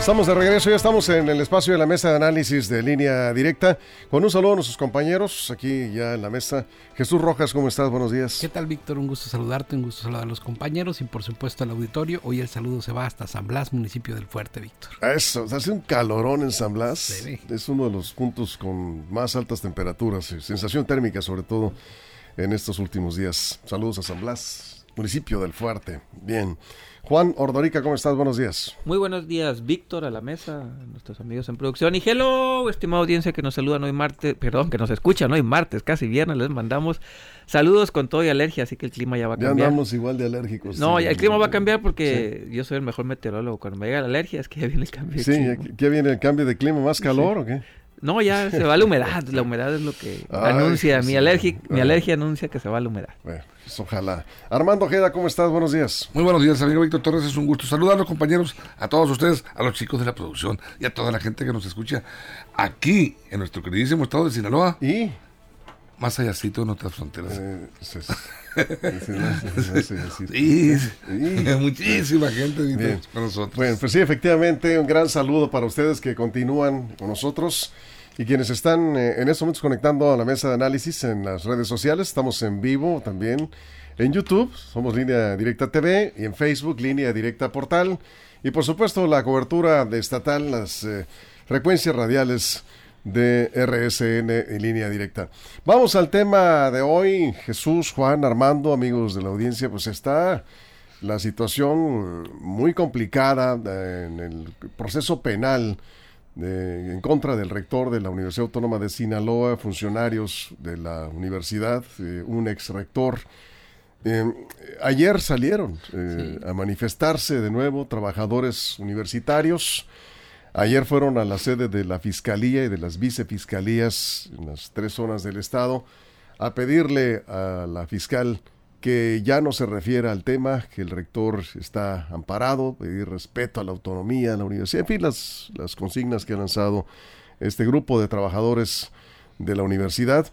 Estamos de regreso, ya estamos en el espacio de la mesa de análisis de línea directa. Con un saludo a nuestros compañeros aquí ya en la mesa. Jesús Rojas, ¿cómo estás? Buenos días. ¿Qué tal, Víctor? Un gusto saludarte, un gusto saludar a los compañeros y por supuesto al auditorio. Hoy el saludo se va hasta San Blas, municipio del Fuerte, Víctor. Eso, hace un calorón en San Blas. Es uno de los puntos con más altas temperaturas, sensación térmica sobre todo en estos últimos días. Saludos a San Blas, municipio del Fuerte. Bien. Juan Ordorica, ¿cómo estás? Buenos días. Muy buenos días, Víctor, a la mesa, nuestros amigos en producción. Y hello, estimada audiencia que nos saludan hoy martes, perdón, que nos escuchan hoy martes, casi viernes, les mandamos saludos con todo y alergia, así que el clima ya va a cambiar. Ya andamos igual de alérgicos. No, el clima va a cambiar porque yo soy el mejor meteorólogo. Cuando me llega la alergia es que ya viene el cambio de sí, clima. Sí, ¿ya viene el cambio de clima? ¿Más calor o qué? No, ya se va la humedad. La humedad es lo que anuncia. Mi, alergia, mi alergia anuncia que se va la humedad. Bueno, pues ojalá. Armando Ojeda, ¿cómo estás? Buenos días. Muy buenos días, amigo Víctor Torres. Es un gusto saludarlos, compañeros, a todos ustedes, a los chicos de la producción y a toda la gente que nos escucha aquí en nuestro queridísimo estado de Sinaloa. Y más allá en otras fronteras. muchísima gente con nosotros. Bueno, pues sí, efectivamente, un gran saludo para ustedes que continúan con nosotros y quienes están eh, en estos momentos conectando a la mesa de análisis en las redes sociales. Estamos en vivo también en YouTube, somos Línea Directa TV y en Facebook, Línea Directa Portal. Y por supuesto, la cobertura de estatal, las eh, frecuencias radiales de RSN en línea directa. Vamos al tema de hoy. Jesús, Juan, Armando, amigos de la audiencia, pues está la situación muy complicada en el proceso penal en contra del rector de la Universidad Autónoma de Sinaloa, funcionarios de la universidad, eh, un ex rector. Eh, ayer salieron eh, a manifestarse de nuevo trabajadores universitarios Ayer fueron a la sede de la Fiscalía y de las vicefiscalías en las tres zonas del Estado a pedirle a la fiscal que ya no se refiera al tema, que el rector está amparado, pedir respeto a la autonomía de la universidad, en fin, las, las consignas que ha lanzado este grupo de trabajadores de la universidad,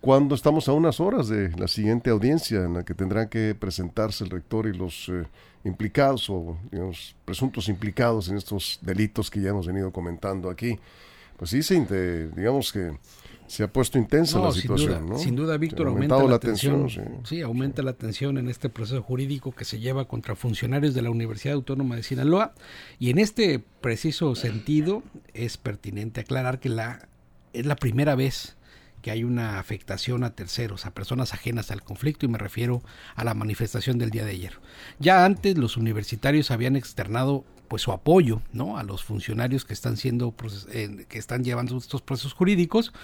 cuando estamos a unas horas de la siguiente audiencia en la que tendrán que presentarse el rector y los eh, implicados o digamos, presuntos implicados en estos delitos que ya hemos venido comentando aquí. Pues sí, digamos que se ha puesto intensa la situación. Sin duda, sin duda Víctor, aumenta la, tensión. sí. aumenta la tensión en este proceso jurídico que se lleva contra funcionarios de la Universidad Autónoma de Sinaloa. Y en este preciso sentido es pertinente aclarar que la, es la primera vez que hay una afectación a terceros, a personas ajenas al conflicto y me refiero a la manifestación del día de ayer. Ya antes los universitarios habían externado pues su apoyo ¿no? a los funcionarios que están siendo eh, que están llevando estos procesos jurídicos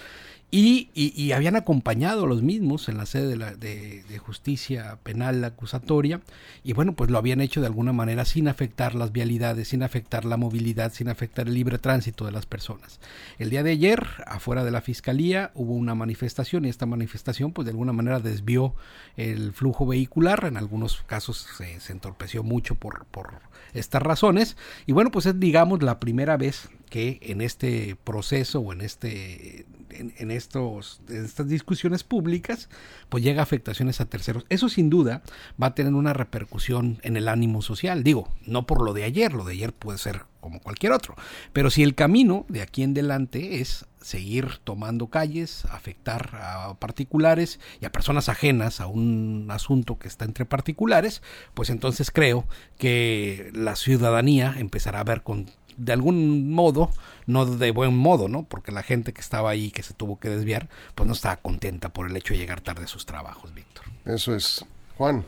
y, habían acompañado a los mismos en la sede de, la, de, justicia penal acusatoria. Y bueno pues lo habían hecho de alguna manera sin afectar las vialidades sin afectar la movilidad sin afectar el libre tránsito de las personas. El día de ayer afuera de la fiscalía hubo una manifestación y esta manifestación pues de alguna manera desvió el flujo vehicular. En algunos casos se, se entorpeció mucho por, por estas razones. Y bueno pues es digamos la primera vez que en este proceso o en este en, estos, estas discusiones públicas, pues llega afectaciones a terceros. Eso sin duda va a tener una repercusión en el ánimo social. Digo, no por lo de ayer, lo de ayer puede ser como cualquier otro. Pero si el camino de aquí en adelante es seguir tomando calles, afectar a particulares y a personas ajenas a un asunto que está entre particulares, pues entonces creo que la ciudadanía empezará a ver con de algún modo, no de buen modo, ¿no? Porque la gente que estaba ahí, que se tuvo que desviar, pues no estaba contenta por el hecho de llegar tarde a sus trabajos, Víctor. Eso es. Juan.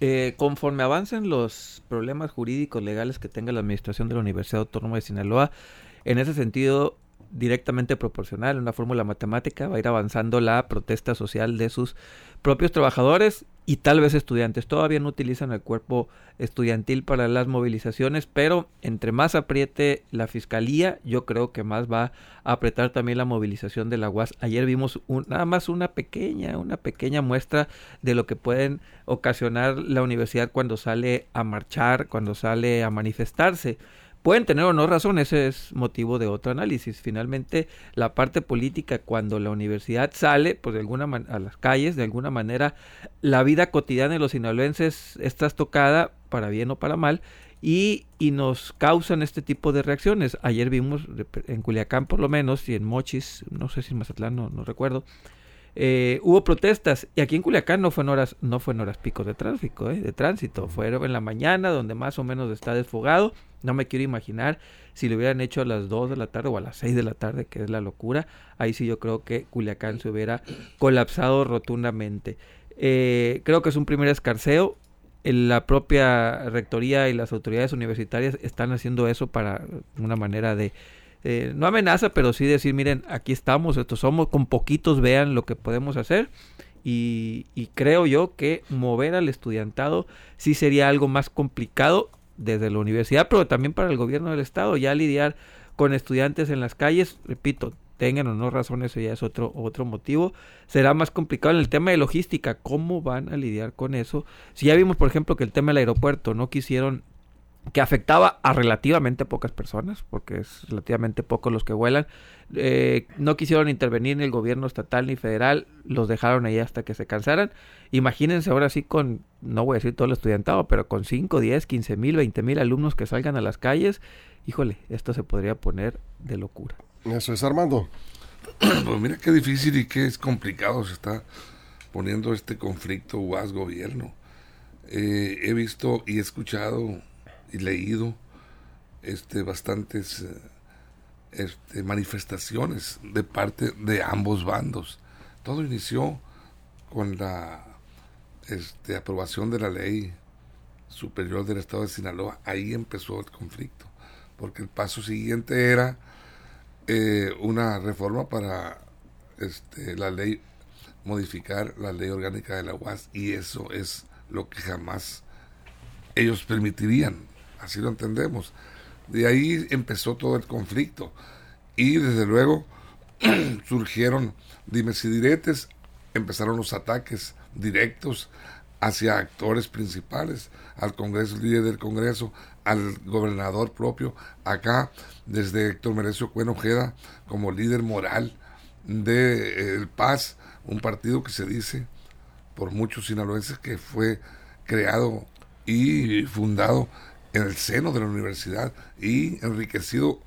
Eh, conforme avancen los problemas jurídicos legales que tenga la administración de la Universidad Autónoma de Sinaloa, en ese sentido, directamente proporcional, una fórmula matemática, va a ir avanzando la protesta social de sus propios trabajadores y tal vez estudiantes. Todavía no utilizan el cuerpo estudiantil para las movilizaciones, pero entre más apriete la fiscalía, yo creo que más va a apretar también la movilización de la UAS. Ayer vimos nada más una pequeña, una pequeña muestra de lo que pueden ocasionar la universidad cuando sale a marchar, cuando sale a manifestarse Pueden tener o no razón, ese es motivo de otro análisis. Finalmente, la parte política, cuando la universidad sale pues de alguna a las calles, de alguna manera, la vida cotidiana de los sinaloenses está trastocada, para bien o para mal, y, y, nos causan este tipo de reacciones. Ayer vimos en Culiacán por lo menos y en Mochis, no sé si en Mazatlán, no, no recuerdo, eh, hubo protestas y aquí en Culiacán no fue en horas, no fue en horas picos de tráfico, eh, de tránsito, fue en la mañana donde más o menos está desfogado. No me quiero imaginar si lo hubieran hecho a las 2 de la tarde o a las 6 de la tarde, que es la locura. Ahí sí yo creo que Culiacán se hubiera colapsado rotundamente. Eh, creo que es un primer escarceo. La propia rectoría y las autoridades universitarias están haciendo eso para una manera de eh, no amenaza, pero sí decir, miren, aquí estamos, estos somos, con poquitos vean lo que podemos hacer. Y, creo yo que mover al estudiantado sí sería algo más complicado desde la universidad, pero también para el gobierno del estado, ya lidiar con estudiantes en las calles, repito, tengan o no razón, eso ya es otro, otro motivo. Será más complicado en el tema de logística, ¿cómo van a lidiar con eso? Si ya vimos, por ejemplo, que el tema del aeropuerto no quisieron que afectaba a relativamente pocas personas, porque es relativamente pocos los que vuelan. Eh, no quisieron intervenir ni el gobierno estatal ni federal, los dejaron ahí hasta que se cansaran. Imagínense ahora sí con, no voy a decir todo el estudiantado, pero con 5, 10, 15 mil, 20 mil alumnos que salgan a las calles, híjole, esto se podría poner de locura. Eso es Armando. Pues mira qué difícil y qué es complicado se está poniendo este conflicto UAS-gobierno. Eh, he visto y he escuchado y leído este, bastantes eh, este, manifestaciones de parte de ambos bandos. Todo inició con la este, aprobación de la ley superior del Estado de Sinaloa. Ahí empezó el conflicto, porque el paso siguiente era eh, una reforma para este, la ley, modificar la ley orgánica de la UAS, y eso es lo que jamás ellos permitirían así lo entendemos. De ahí empezó todo el conflicto y desde luego surgieron dimes y diretes, empezaron los ataques directos hacia actores principales, al Congreso, líder del Congreso, al gobernador propio, acá desde Héctor Merecio Cuen Ojeda como líder moral de eh, Paz, un partido que se dice por muchos sinaloenses que fue creado y fundado en el seno de la universidad y enriquecido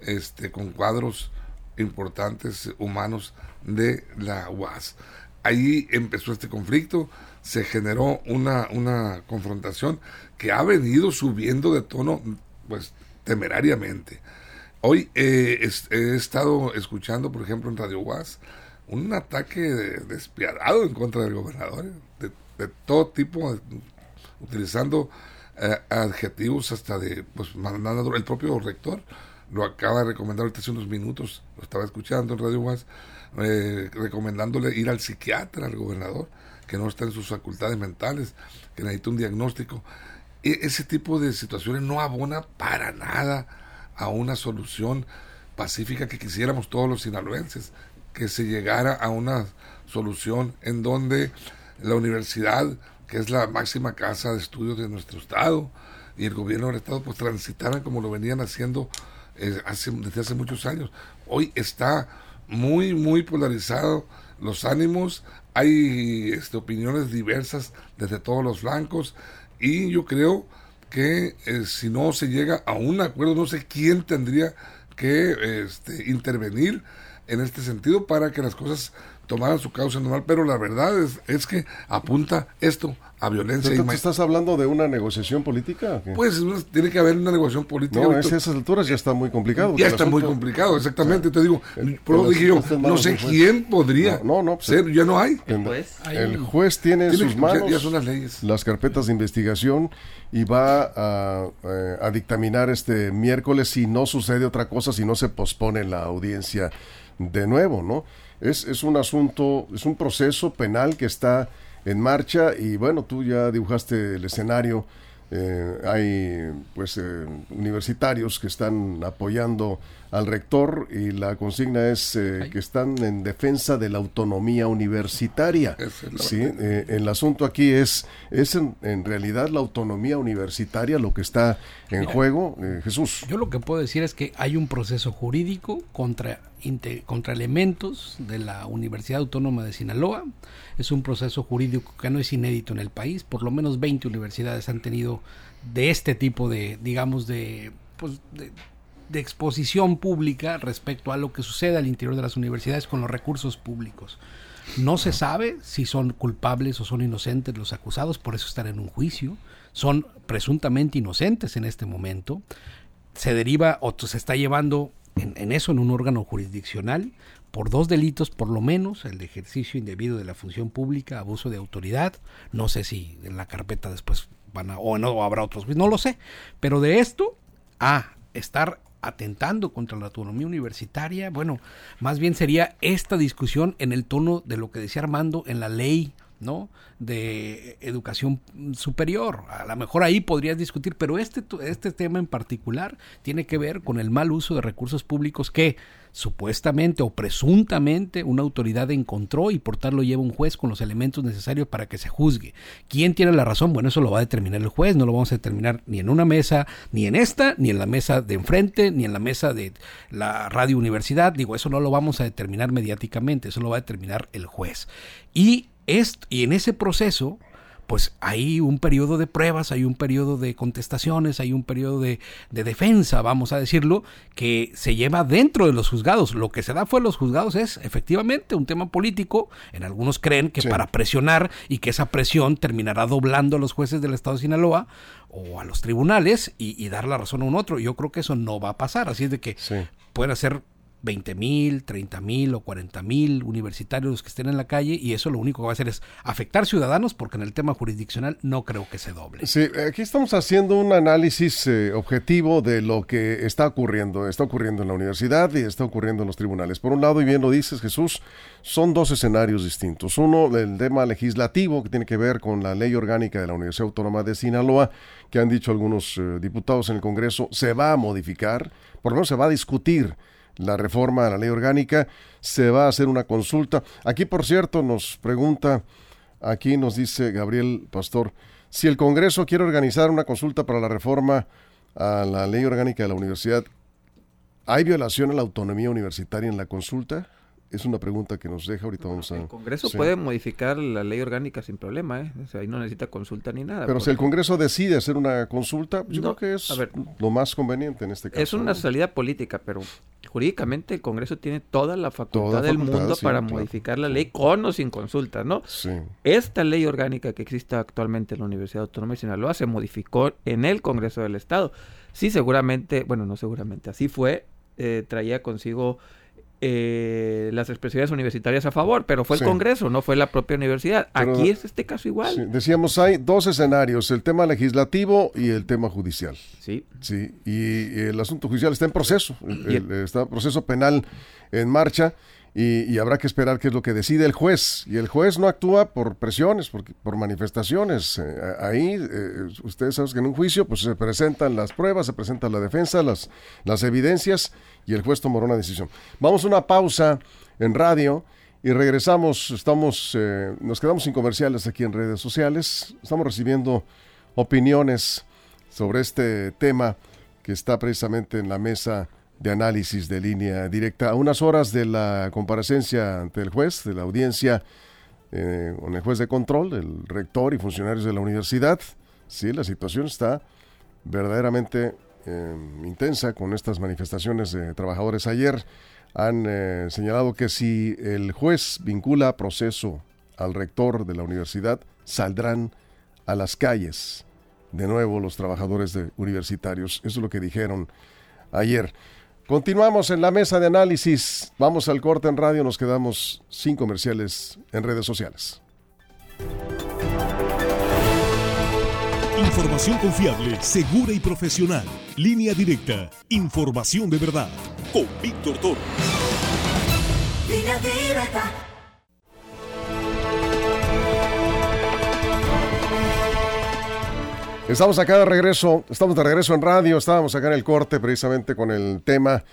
este, con cuadros importantes humanos de la UAS. Ahí empezó este conflicto, se generó una, una confrontación que ha venido subiendo de tono pues temerariamente. Hoy eh, he estado escuchando, por ejemplo, en Radio UAS, un ataque despiadado en contra del gobernador, de, de todo tipo, utilizando eh, adjetivos hasta de, pues, mandando, el propio rector lo acaba de recomendar hace unos minutos, lo estaba escuchando en Radio Guas, eh, recomendándole ir al psiquiatra, al gobernador, que no está en sus facultades mentales, que necesita un diagnóstico. E, ese tipo de situaciones no abona para nada a una solución pacífica que quisiéramos todos los sinaloenses, que se llegara a una solución en donde la universidad que es la máxima casa de estudios de nuestro estado, y el gobierno del estado pues transitaran como lo venían haciendo eh, hace, desde hace muchos años. Hoy está muy, muy polarizado los ánimos, hay este, opiniones diversas desde todos los flancos, y yo creo que eh, si no se llega a un acuerdo, no sé quién tendría que este, intervenir en este sentido para que las cosas tomaran su causa normal, pero la verdad es, es que apunta esto a violencia. ¿Tú estás hablando de una negociación política? Pues tiene que haber una negociación política. No, a esas alturas ya está muy complicado. Ya está muy complicado, exactamente. te digo, dije yo, no sé quién podría no, no, pues, ser, ya no hay. El juez, tiene en sus manos ya, son las, leyes. las carpetas de investigación y va a, eh, a dictaminar este miércoles si no sucede otra cosa, si no se pospone la audiencia de nuevo, ¿no? Es, es un asunto, es un proceso penal que está en marcha y bueno, tú ya dibujaste el escenario. Eh, hay pues eh, universitarios que están apoyando al rector y la consigna es eh, que están en defensa de la autonomía universitaria. ¿sí? el asunto aquí es, es en, realidad la autonomía universitaria lo que está en juego, Jesús. Yo lo que puedo decir es que hay un proceso jurídico contra, contra elementos de la Universidad Autónoma de Sinaloa. Es un proceso jurídico que no es inédito en el país. Por lo menos 20 universidades han tenido de este tipo de, digamos, de, pues, de, exposición pública respecto a lo que sucede al interior de las universidades con los recursos públicos. No se sabe si son culpables o son inocentes los acusados, por eso están en un juicio. Son presuntamente inocentes en este momento. Se deriva o se está llevando en, en, eso en un órgano jurisdiccional por dos delitos por lo menos, el de ejercicio indebido de la función pública, abuso de autoridad, no sé si en la carpeta después van a, o no habrá otros, no lo sé, pero de esto a estar atentando contra la autonomía universitaria, bueno, más bien sería esta discusión en el tono de lo que decía Armando en la ley ¿no? de educación superior. A lo mejor ahí podrías discutir, pero este, este tema en particular tiene que ver con el mal uso de recursos públicos que supuestamente o presuntamente una autoridad encontró y por tal lo lleva un juez con los elementos necesarios para que se juzgue. ¿Quién tiene la razón? Bueno, eso lo va a determinar el juez, no lo vamos a determinar ni en una mesa, ni en esta, ni en la mesa de enfrente, ni en la mesa de la radio universidad. Digo, eso no lo vamos a determinar mediáticamente, eso lo va a determinar el juez. Y y en ese proceso, pues hay un periodo de pruebas, hay un periodo de contestaciones, hay un periodo de, defensa, vamos a decirlo, que se lleva dentro de los juzgados. Lo que se da fue los juzgados es efectivamente un tema político. En algunos creen que para presionar y que esa presión terminará doblando a los jueces del Estado de Sinaloa o a los tribunales y, dar la razón a un otro. Yo creo que eso no va a pasar. Así es de que puede ser 20 mil, 30 mil o 40 mil universitarios que estén en la calle y eso lo único que va a hacer es afectar ciudadanos porque en el tema jurisdiccional no creo que se doble. Sí, aquí estamos haciendo un análisis eh, objetivo de lo que está ocurriendo. Está ocurriendo en la universidad y está ocurriendo en los tribunales. Por un lado, y bien lo dices Jesús, son dos escenarios distintos. Uno, el tema legislativo que tiene que ver con la ley orgánica de la Universidad Autónoma de Sinaloa, que han dicho algunos eh, diputados en el Congreso, se va a modificar, por lo menos se va a discutir la reforma a la ley orgánica, se va a hacer una consulta. Aquí, por cierto, nos pregunta, aquí nos dice Gabriel Pastor, si el Congreso quiere organizar una consulta para la reforma a la ley orgánica de la universidad, ¿hay violación a la autonomía universitaria en la consulta? Es una pregunta que nos deja, ahorita vamos a... El Congreso puede modificar la ley orgánica sin problema, ¿eh? O sea, ahí no necesita consulta ni nada. Pero si el Congreso decide hacer una consulta, yo creo que es lo más conveniente en este caso. Es una salida política, pero jurídicamente el Congreso tiene toda la facultad del mundo para modificar la ley con o sin consulta, ¿no? Sí. Esta ley orgánica que existe actualmente en la Universidad Autónoma de Sinaloa se modificó en el Congreso del Estado. Sí, seguramente, bueno, no seguramente, así fue, eh, traía consigo eh, las expresiones universitarias a favor, pero fue el Congreso, no fue la propia universidad. Aquí es este caso igual. Decíamos, hay dos escenarios, el tema legislativo y el tema judicial. Sí. Sí, y, el asunto judicial está en proceso, está en proceso penal en marcha y, habrá que esperar qué es lo que decide el juez. Y el juez no actúa por presiones, por, por manifestaciones. Eh, ahí, eh, ustedes saben que en un juicio pues se presentan las pruebas, se presenta la defensa, las, las evidencias y el juez tomará una decisión. Vamos a una pausa en radio y regresamos. Estamos, eh, nos quedamos sin comerciales aquí en redes sociales. Estamos recibiendo opiniones sobre este tema que está precisamente en la mesa de análisis de línea directa. A unas horas de la comparecencia ante el juez, de la audiencia eh, con el juez de control, el rector y funcionarios de la universidad, sí, la situación está verdaderamente eh, intensa con estas manifestaciones de trabajadores. Ayer han eh, señalado que si el juez vincula proceso al rector de la universidad, saldrán a las calles de nuevo los trabajadores de universitarios. Eso es lo que dijeron ayer. Continuamos en la mesa de análisis. Vamos al corte en radio, nos quedamos sin comerciales en redes sociales. Información confiable, segura y profesional. Línea directa. Información de verdad. Con Víctor Toro. Línea directa. Estamos acá de regreso, estamos de regreso en radio, estábamos acá en el corte precisamente con el tema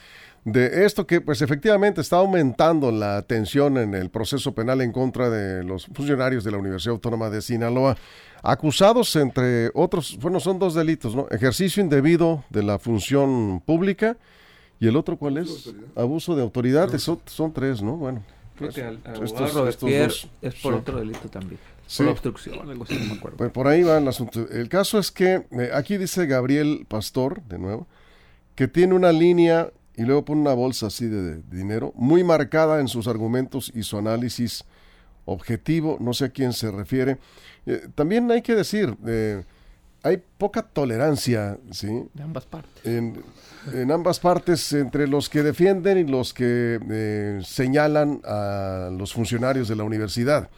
de esto que pues efectivamente está aumentando la tensión en el proceso penal en contra de los funcionarios de la Universidad Autónoma de Sinaloa, acusados entre otros, bueno, son dos delitos, ¿no? Ejercicio indebido de la función pública y el otro cuál es? Abuso de autoridad, son, son tres, ¿no? Bueno. Creo que al, estos, es por otro delito también. Por obstrucción, algo así, no me acuerdo. Pues por ahí va el asunto. El caso es que eh, aquí dice Gabriel Pastor, de nuevo, que tiene una línea y luego pone una bolsa así de, dinero, muy marcada en sus argumentos y su análisis objetivo, no sé a quién se refiere. Eh, también hay que decir, eh, hay poca tolerancia, ¿sí? De ambas partes. En, en, ambas partes, entre los que defienden y los que señalan a los funcionarios de la universidad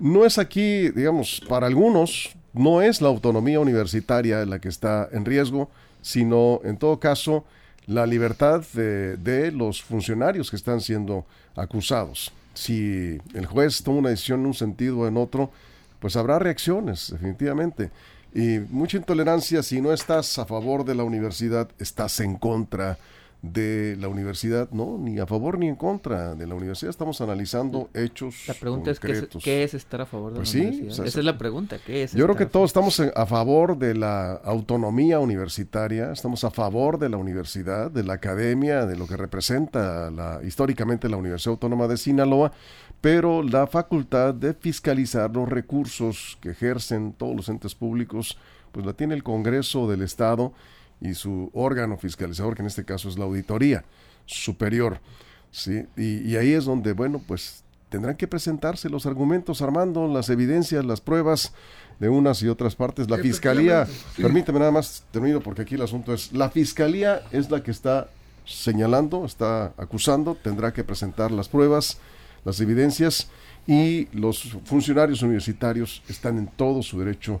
no es aquí, digamos, para algunos, no es la autonomía universitaria la que está en riesgo, sino en todo caso la libertad de, los funcionarios que están siendo acusados. Si el juez toma una decisión en un sentido o en otro, pues habrá reacciones, definitivamente. Y mucha intolerancia si no estás a favor de la universidad, estás en contra de la universidad, no, ni a favor ni en contra de la universidad, estamos analizando hechos. La pregunta es ¿qué, es estar a favor de pues la universidad. Esa es la pregunta, ¿qué es? Yo creo que todos estamos a favor de la autonomía universitaria, estamos a favor de la universidad, de la academia, de lo que representa la, históricamente la Universidad Autónoma de Sinaloa, pero la facultad de fiscalizar los recursos que ejercen todos los entes públicos, pues la tiene el Congreso del Estado y su órgano fiscalizador, que en este caso es la auditoría superior. ¿sí? Y, ahí es donde, bueno, pues tendrán que presentarse los argumentos, Armando, las evidencias, las pruebas de unas y otras partes. La fiscalía, permíteme nada más, termino porque aquí el asunto es, la fiscalía es la que está señalando, está acusando, tendrá que presentar las pruebas, las evidencias y los funcionarios universitarios están en todo su derecho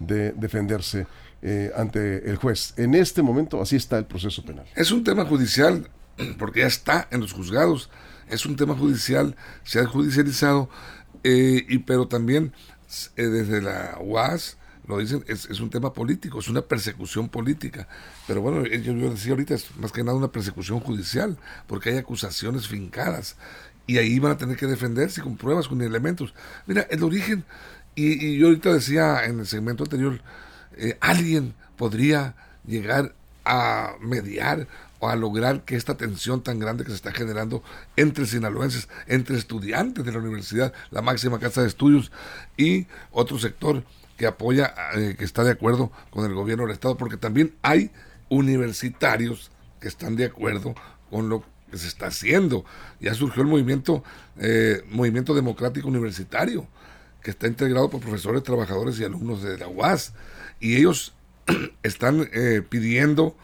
de defenderse eh, ante el juez. En este momento así está el proceso penal. Es un tema judicial porque ya está en los juzgados. Es un tema judicial, se ha judicializado, eh, y, pero también eh, desde la UAS lo dicen, es, un tema político, es una persecución política. Pero bueno, yo, yo decía ahorita, es más que nada una persecución judicial, porque hay acusaciones fincadas y ahí van a tener que defenderse con pruebas, con elementos. Mira, el origen, y, y yo ahorita decía en el segmento anterior, eh, alguien podría llegar a mediar o a lograr que esta tensión tan grande que se está generando entre sinaloenses, entre estudiantes de la universidad, la máxima casa de estudios y otro sector que apoya, eh, que está de acuerdo con el gobierno del Estado, porque también hay universitarios que están de acuerdo con lo que se está haciendo. Ya surgió el movimiento, eh, movimiento democrático universitario, que está integrado por profesores, trabajadores y alumnos de la UAS y ellos están eh, pidiendo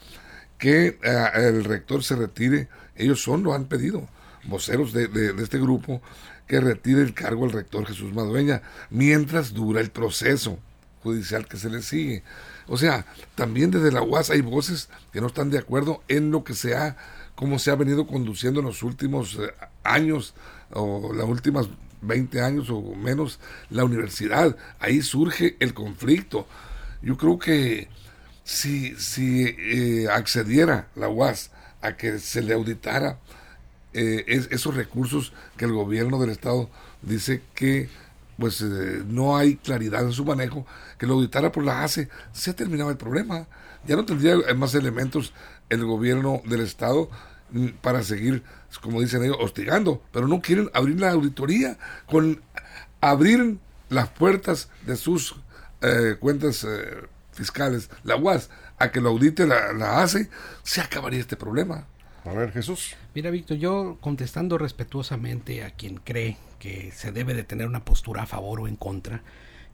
que eh, el rector se retire. Ellos son, lo han pedido, voceros de, este grupo, que retire el cargo al rector Jesús Madueña mientras dura el proceso judicial que se le sigue. O sea, también desde la UAS hay voces que no están de acuerdo en lo que se ha, cómo se ha venido conduciendo en los últimos eh, años o las últimas 20 años o menos la universidad. Ahí surge el conflicto. Yo creo que si, si eh, accediera la UAS a que se le auditara eh, esos recursos que el gobierno del Estado dice que pues eh, no hay claridad en su manejo, que lo auditara por la ACE, se terminaba el problema. Ya no tendría más elementos el gobierno del Estado para seguir, como dicen ellos, hostigando, pero no quieren abrir la auditoría, con abrir las puertas de sus eh, cuentas eh, fiscales, la UAS, a que lo audite la, la ACE, se acabaría este problema. A ver, Jesús. Mira, Víctor, yo contestando respetuosamente a quien cree que se debe de tener una postura a favor o en contra,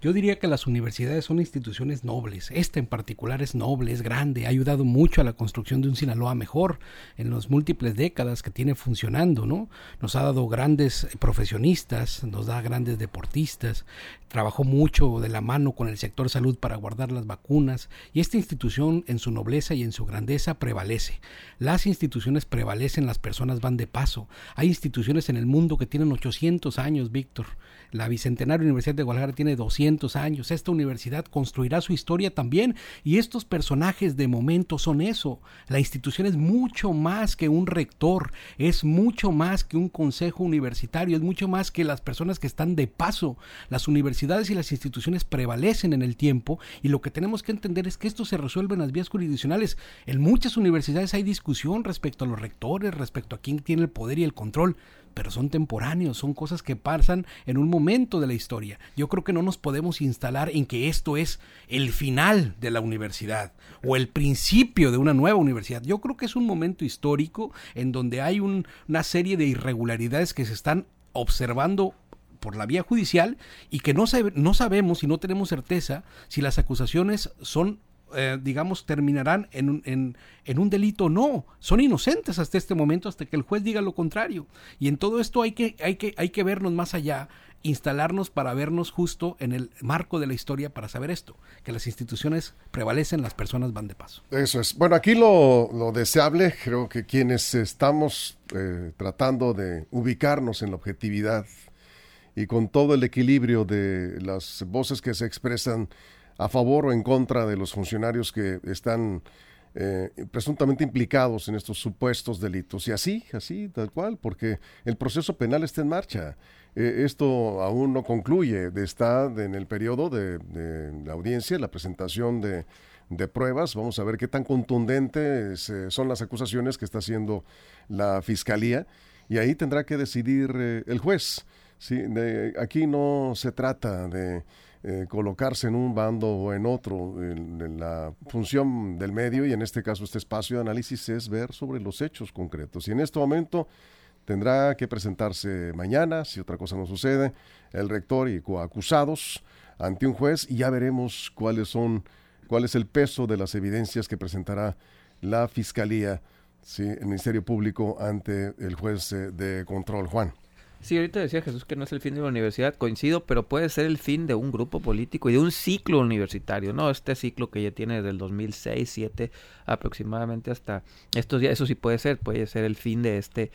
yo diría que las universidades son instituciones nobles. Esta en particular es noble, es grande, ha ayudado mucho a la construcción de un Sinaloa mejor en las múltiples décadas que tiene funcionando, ¿no? Nos ha dado grandes profesionistas, nos da grandes deportistas, trabajó mucho de la mano con el sector salud para guardar las vacunas y esta institución en su nobleza y en su grandeza prevalece. Las instituciones prevalecen, las personas van de paso. Hay instituciones en el mundo que tienen 800 años, Víctor. La Bicentenaria Universidad de Guadalajara tiene 200 200 años. Esta universidad construirá su historia también y estos personajes de momento son eso. La institución es mucho más que un rector, es mucho más que un consejo universitario, es mucho más que las personas que están de paso. Las universidades y las instituciones prevalecen en el tiempo y lo que tenemos que entender es que esto se resuelve en las vías jurisdiccionales. En muchas universidades hay discusión respecto a los rectores, respecto a quién tiene el poder y el control pero son temporáneos, son cosas que pasan en un momento de la historia. Yo creo que no nos podemos instalar en que esto es el final de la universidad o el principio de una nueva universidad. Yo creo que es un momento histórico en donde hay una serie de irregularidades que se están observando por la vía judicial y que no, no sabemos y no tenemos certeza si las acusaciones son eh, digamos, terminarán en un, en, un delito. No, son inocentes hasta este momento, hasta que el juez diga lo contrario. Y en todo esto hay que, hay que, hay que vernos más allá, instalarnos para vernos justo en el marco de la historia para saber esto, que las instituciones prevalecen, las personas van de paso. Eso es. Bueno, aquí lo, lo deseable, creo que quienes estamos eh, tratando de ubicarnos en la objetividad y con todo el equilibrio de las voces que se expresan a favor o en contra de los funcionarios que están eh, presuntamente implicados en estos supuestos delitos. Y así, así, tal cual, porque el proceso penal está en marcha. Eh, esto aún no concluye, está en el periodo de, la audiencia, la presentación de, pruebas. Vamos a ver qué tan contundentes eh, son las acusaciones que está haciendo la fiscalía y ahí tendrá que decidir el juez. ¿sí? aquí no se trata de eh, colocarse en un bando o en otro. En, la función del medio, y en este caso este espacio de análisis, es ver sobre los hechos concretos. Y en este momento tendrá que presentarse mañana, si otra cosa no sucede, el rector y coacusados ante un juez y ya veremos cuáles son, cuál es el peso de las evidencias que presentará la Fiscalía, ¿sí? el Ministerio Público ante el juez eh, de control. Juan. Sí, ahorita decía Jesús que no es el fin de la universidad, coincido, pero puede ser el fin de un grupo político y de un ciclo universitario, ¿no? Este ciclo que ya tiene desde el 2006, 2007 aproximadamente hasta estos días, eso sí puede ser, puede ser el fin de este,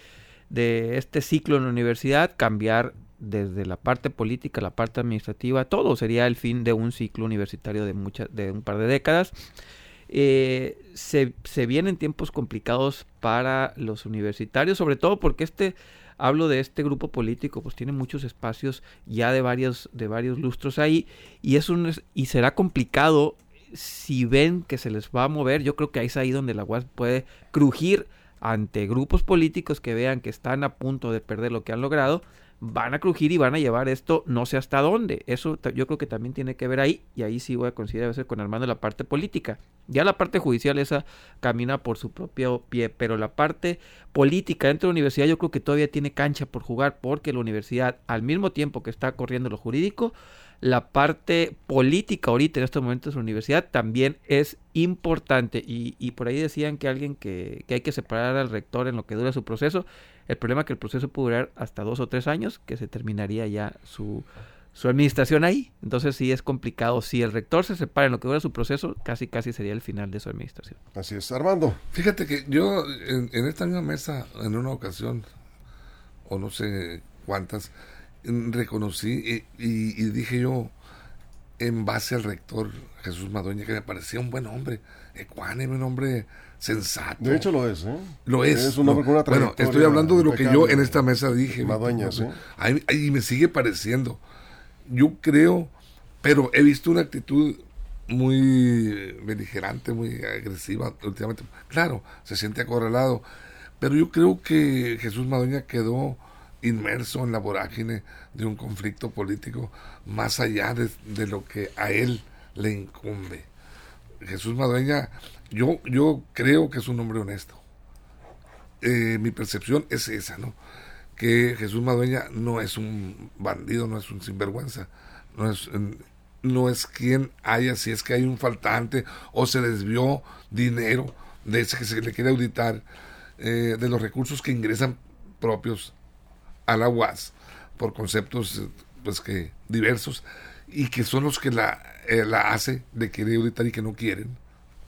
de este ciclo en la universidad, cambiar desde la parte política, la parte administrativa, todo sería el fin de un ciclo universitario de, muchas, de un par de décadas. Eh, se, se vienen tiempos complicados para los universitarios, sobre todo porque este hablo de este grupo político, pues tiene muchos espacios ya de varios, de varios lustros ahí, y es un, y será complicado si ven que se les va a mover, yo creo que ahí es ahí donde la UAS puede crujir ante grupos políticos que vean que están a punto de perder lo que han logrado, van a crujir y van a llevar esto no sé hasta dónde. Eso yo creo que también tiene que ver ahí, y ahí sí voy a considerar veces con Armando la parte política. Ya la parte judicial esa camina por su propio pie, pero la parte política dentro de la universidad yo creo que todavía tiene cancha por jugar, porque la universidad, al mismo tiempo que está corriendo lo jurídico, la parte política ahorita en estos momentos de la universidad también es importante. Y, y por ahí decían que alguien que, que hay que separar al rector en lo que dura su proceso. El problema es que el proceso puede durar hasta dos o tres años, que se terminaría ya su, su administración ahí. Entonces sí es complicado. Si el rector se separa en lo que dura su proceso, casi casi sería el final de su administración. Así es. Armando. Fíjate que yo en, esta misma mesa, en una ocasión, o no sé cuántas, reconocí y, dije yo, en base al rector Jesús Madueña, que me parecía un buen hombre, ecuánime, un hombre sensato. De hecho lo es, ¿eh? Lo es. bueno, estoy hablando de lo que yo en esta mesa dije. Madueña, sí. y me sigue pareciendo. Yo creo, pero he visto una actitud muy beligerante, muy agresiva últimamente. Claro, se siente acorralado, pero yo creo que Jesús Madueña quedó inmerso en la vorágine de un conflicto político más allá de, lo que a él le incumbe. Jesús Madueña, yo, yo creo que es un hombre honesto. Eh, mi percepción es esa, ¿no? Que Jesús Madueña no es un bandido, no es un sinvergüenza, no es, no es quien haya, si es que hay un faltante o se desvió dinero de ese que se le quiere auditar, eh, de los recursos que ingresan propios a la UAS por conceptos pues que diversos y que son los que la, eh, la hace de querer auditar y que no quieren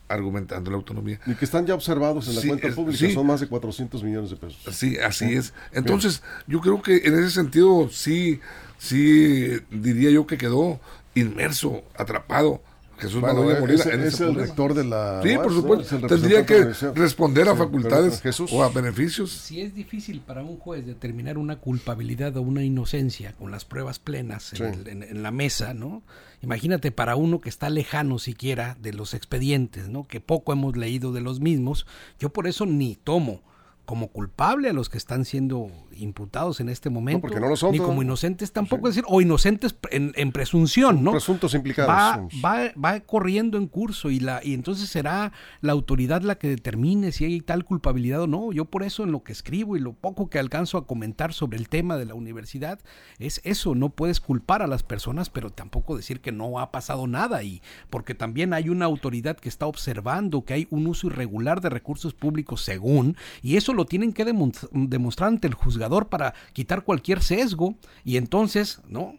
argumentando la autonomía. Y que están ya observados en la cuenta pública, son más de 400 millones de pesos. Sí, así es. Entonces, yo creo que en ese sentido sí, sí diría yo que quedó inmerso, atrapado. Jesús bueno, es, el rector de la Sí, por supuesto. Tendría que responder a facultades o a beneficios. Si es difícil para un juez determinar una culpabilidad o una inocencia con las pruebas plenas en, la mesa, ¿no? Imagínate para uno que está lejano siquiera de los expedientes, ¿no? Que poco hemos leído de los mismos. Yo por eso ni tomo como culpable a los que están siendo imputados en este momento, porque no lo son, ni como inocentes tampoco, es decir, o inocentes en, presunción, ¿no? Presuntos implicados. Va, va, va, corriendo en curso y, la, y entonces será la autoridad la que determine si hay tal culpabilidad o no. Yo por eso en lo que escribo y lo poco que alcanzo a comentar sobre el tema de la universidad es eso, no puedes culpar a las personas, pero tampoco decir que no ha pasado nada y porque también hay una autoridad que está observando que hay un uso irregular de recursos públicos según, y eso lo tienen que demostrar ante el juzgador para quitar cualquier sesgo y entonces, ¿no?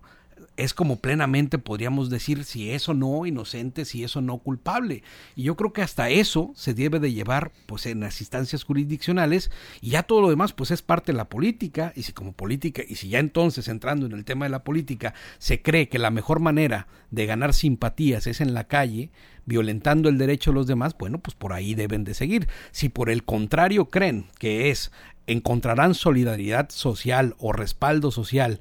Es como plenamente podríamos decir si eso no inocente, si eso no culpable. Y yo creo que hasta eso se debe de llevar pues en las instancias jurisdiccionales y ya todo lo demás pues es parte de la política y si como política y si ya entonces entrando en el tema de la política se cree que la mejor manera de ganar simpatías es en la calle, violentando el derecho de los demás, bueno, pues por ahí deben de seguir. Si por el contrario creen que es encontrarán solidaridad social o respaldo social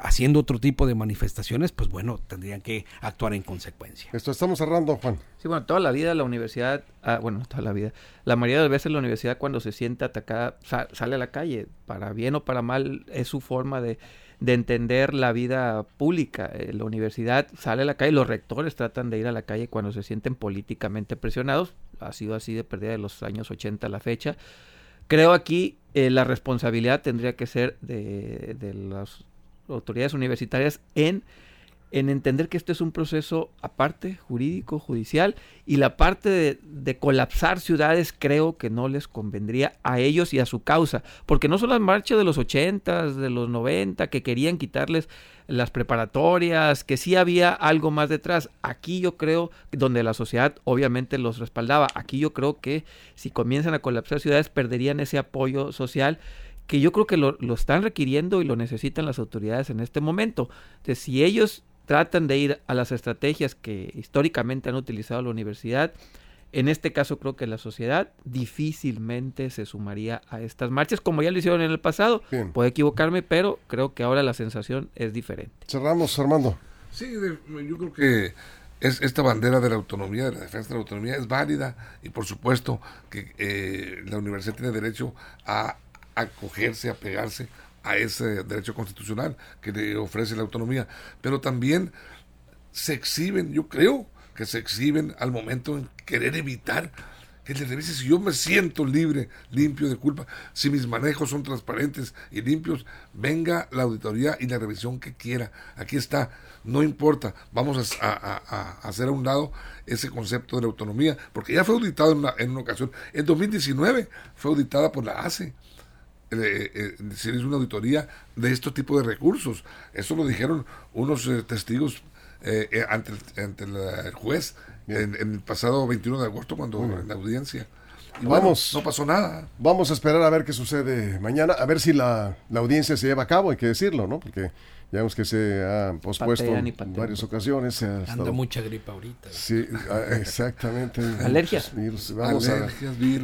haciendo otro tipo de manifestaciones, pues bueno, tendrían que actuar en consecuencia. Esto estamos cerrando, Juan. Sí, bueno, toda la vida la universidad, ah, bueno, toda la vida, la mayoría de las veces la universidad cuando se siente atacada sale a la calle, para bien o para mal, es su forma de, de entender la vida pública. Eh, la universidad sale a la calle, los rectores tratan de ir a la calle cuando se sienten políticamente presionados, ha sido así de pérdida de los años 80 a la fecha. Creo aquí eh, la responsabilidad tendría que ser de, de los autoridades universitarias en, en entender que esto es un proceso aparte, jurídico, judicial, y la parte de, colapsar ciudades creo que no les convendría a ellos y a su causa, porque no son las marchas de los 80, de los 90, que querían quitarles las preparatorias, que sí había algo más detrás. Aquí yo creo, donde la sociedad obviamente los respaldaba, aquí yo creo que si comienzan a colapsar ciudades perderían ese apoyo social que yo creo que lo, están requiriendo y lo necesitan las autoridades en este momento. Entonces, si ellos tratan de ir a las estrategias que históricamente han utilizado la universidad, en este caso creo que la sociedad difícilmente se sumaría a estas marchas, como ya lo hicieron en el pasado. Puedo equivocarme, pero creo que ahora la sensación es diferente. Cerramos, Armando. Sí, yo creo que es, esta bandera de la autonomía, de la defensa de la autonomía, es válida y por supuesto que eh, la universidad tiene derecho a acogerse, apegarse a ese derecho constitucional que le ofrece la autonomía, pero también se exhiben, yo creo que se exhiben al momento en querer evitar que le revise. Si yo me siento libre, limpio de culpa, si mis manejos son transparentes y limpios, venga la auditoría y la revisión que quiera. Aquí está, no importa, vamos a, hacer a un lado ese concepto de la autonomía, porque ya fue auditado en una, en una ocasión. En 2019 fue auditada por la ACE eh, eh, se hizo una auditoría de este tipo de recursos. Eso lo dijeron unos eh, testigos eh, ante, el, juez en, el pasado 21 de agosto, cuando en la audiencia. Y vamos, no pasó nada. Vamos a esperar a ver qué sucede mañana, a ver si la, la audiencia se lleva a cabo, hay que decirlo, ¿no? Porque ya vemos que se ha pospuesto en varias ocasiones. Se ha Anda mucha gripa ahorita. Sí, ah, exactamente. Alergias. Vamos a,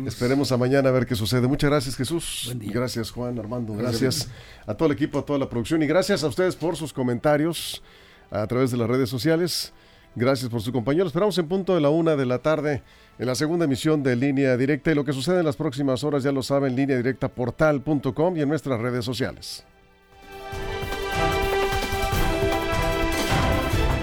Esperemos a mañana a ver qué sucede. Muchas gracias, Jesús. Gracias, Juan, Armando. Gracias a todo el equipo, a toda la producción y gracias a ustedes por sus comentarios a través de las redes sociales. Gracias por su compañero. Esperamos en punto de la una de la tarde en la segunda emisión de Línea Directa y lo que sucede en las próximas horas ya lo saben, línea directa portal.com y en nuestras redes sociales.